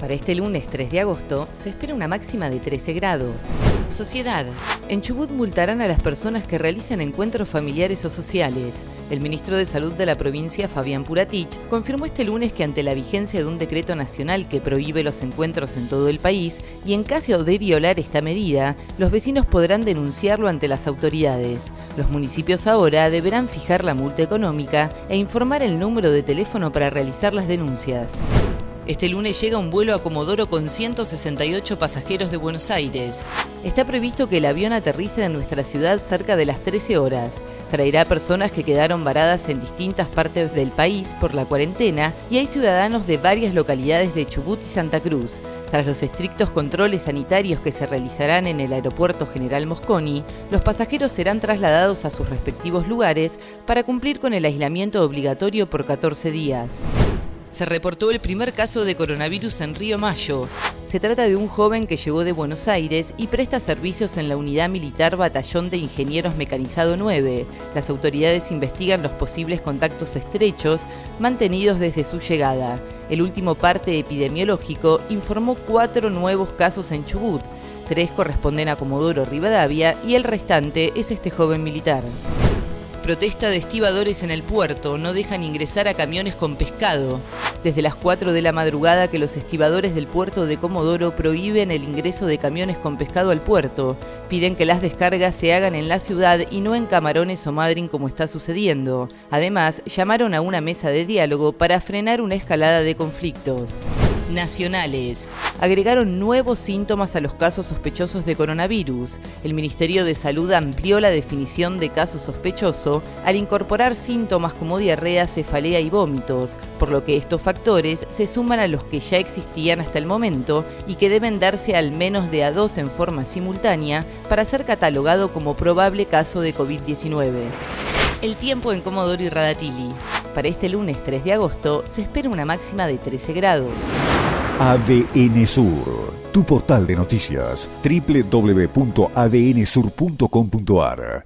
Para este lunes 3 de agosto se espera una máxima de 13 grados. Sociedad. En Chubut multarán a las personas que realicen encuentros familiares o sociales. El ministro de Salud de la provincia, Fabián Puratich, confirmó este lunes que ante la vigencia de un decreto nacional que prohíbe los encuentros en todo el país y en caso de violar esta medida, los vecinos podrán denunciarlo ante las autoridades. Los municipios ahora deberán fijar la multa económica e informar el número de teléfono para realizar las denuncias. Este lunes llega un vuelo a Comodoro con 168 pasajeros de Buenos Aires. Está previsto que el avión aterrice en nuestra ciudad cerca de las 13 horas. Traerá personas que quedaron varadas en distintas partes del país por la cuarentena y hay ciudadanos de varias localidades de Chubut y Santa Cruz. Tras los estrictos controles sanitarios que se realizarán en el Aeropuerto General Mosconi, los pasajeros serán trasladados a sus respectivos lugares para cumplir con el aislamiento obligatorio por 14 días se reportó el primer caso de coronavirus en Río Mayo. Se trata de un joven que llegó de Buenos Aires y presta servicios en la unidad militar Batallón de Ingenieros Mecanizado 9. Las autoridades investigan los posibles contactos estrechos mantenidos desde su llegada. El último parte epidemiológico informó cuatro nuevos casos en Chubut. Tres corresponden a Comodoro Rivadavia y el restante es este joven militar. Protesta de estibadores en el puerto, no dejan ingresar a camiones con pescado. Desde las 4 de la madrugada que los estibadores del puerto de Comodoro prohíben el ingreso de camiones con pescado al puerto. Piden que las descargas se hagan en la ciudad y no en Camarones o Madryn como está sucediendo. Además, llamaron a una mesa de diálogo para frenar una escalada de conflictos nacionales. Agregaron nuevos síntomas a los casos sospechosos de coronavirus. El Ministerio de Salud amplió la definición de caso sospechoso al incorporar síntomas como diarrea, cefalea y vómitos, por lo que estos factores se suman a los que ya existían hasta el momento y que deben darse al menos de a dos en forma simultánea para ser catalogado como probable caso de COVID-19. El tiempo en Comodoro y Radatili. Para este lunes 3 de agosto se espera una máxima de 13 grados. ADN Sur, tu portal de noticias, www.adnsur.com.ar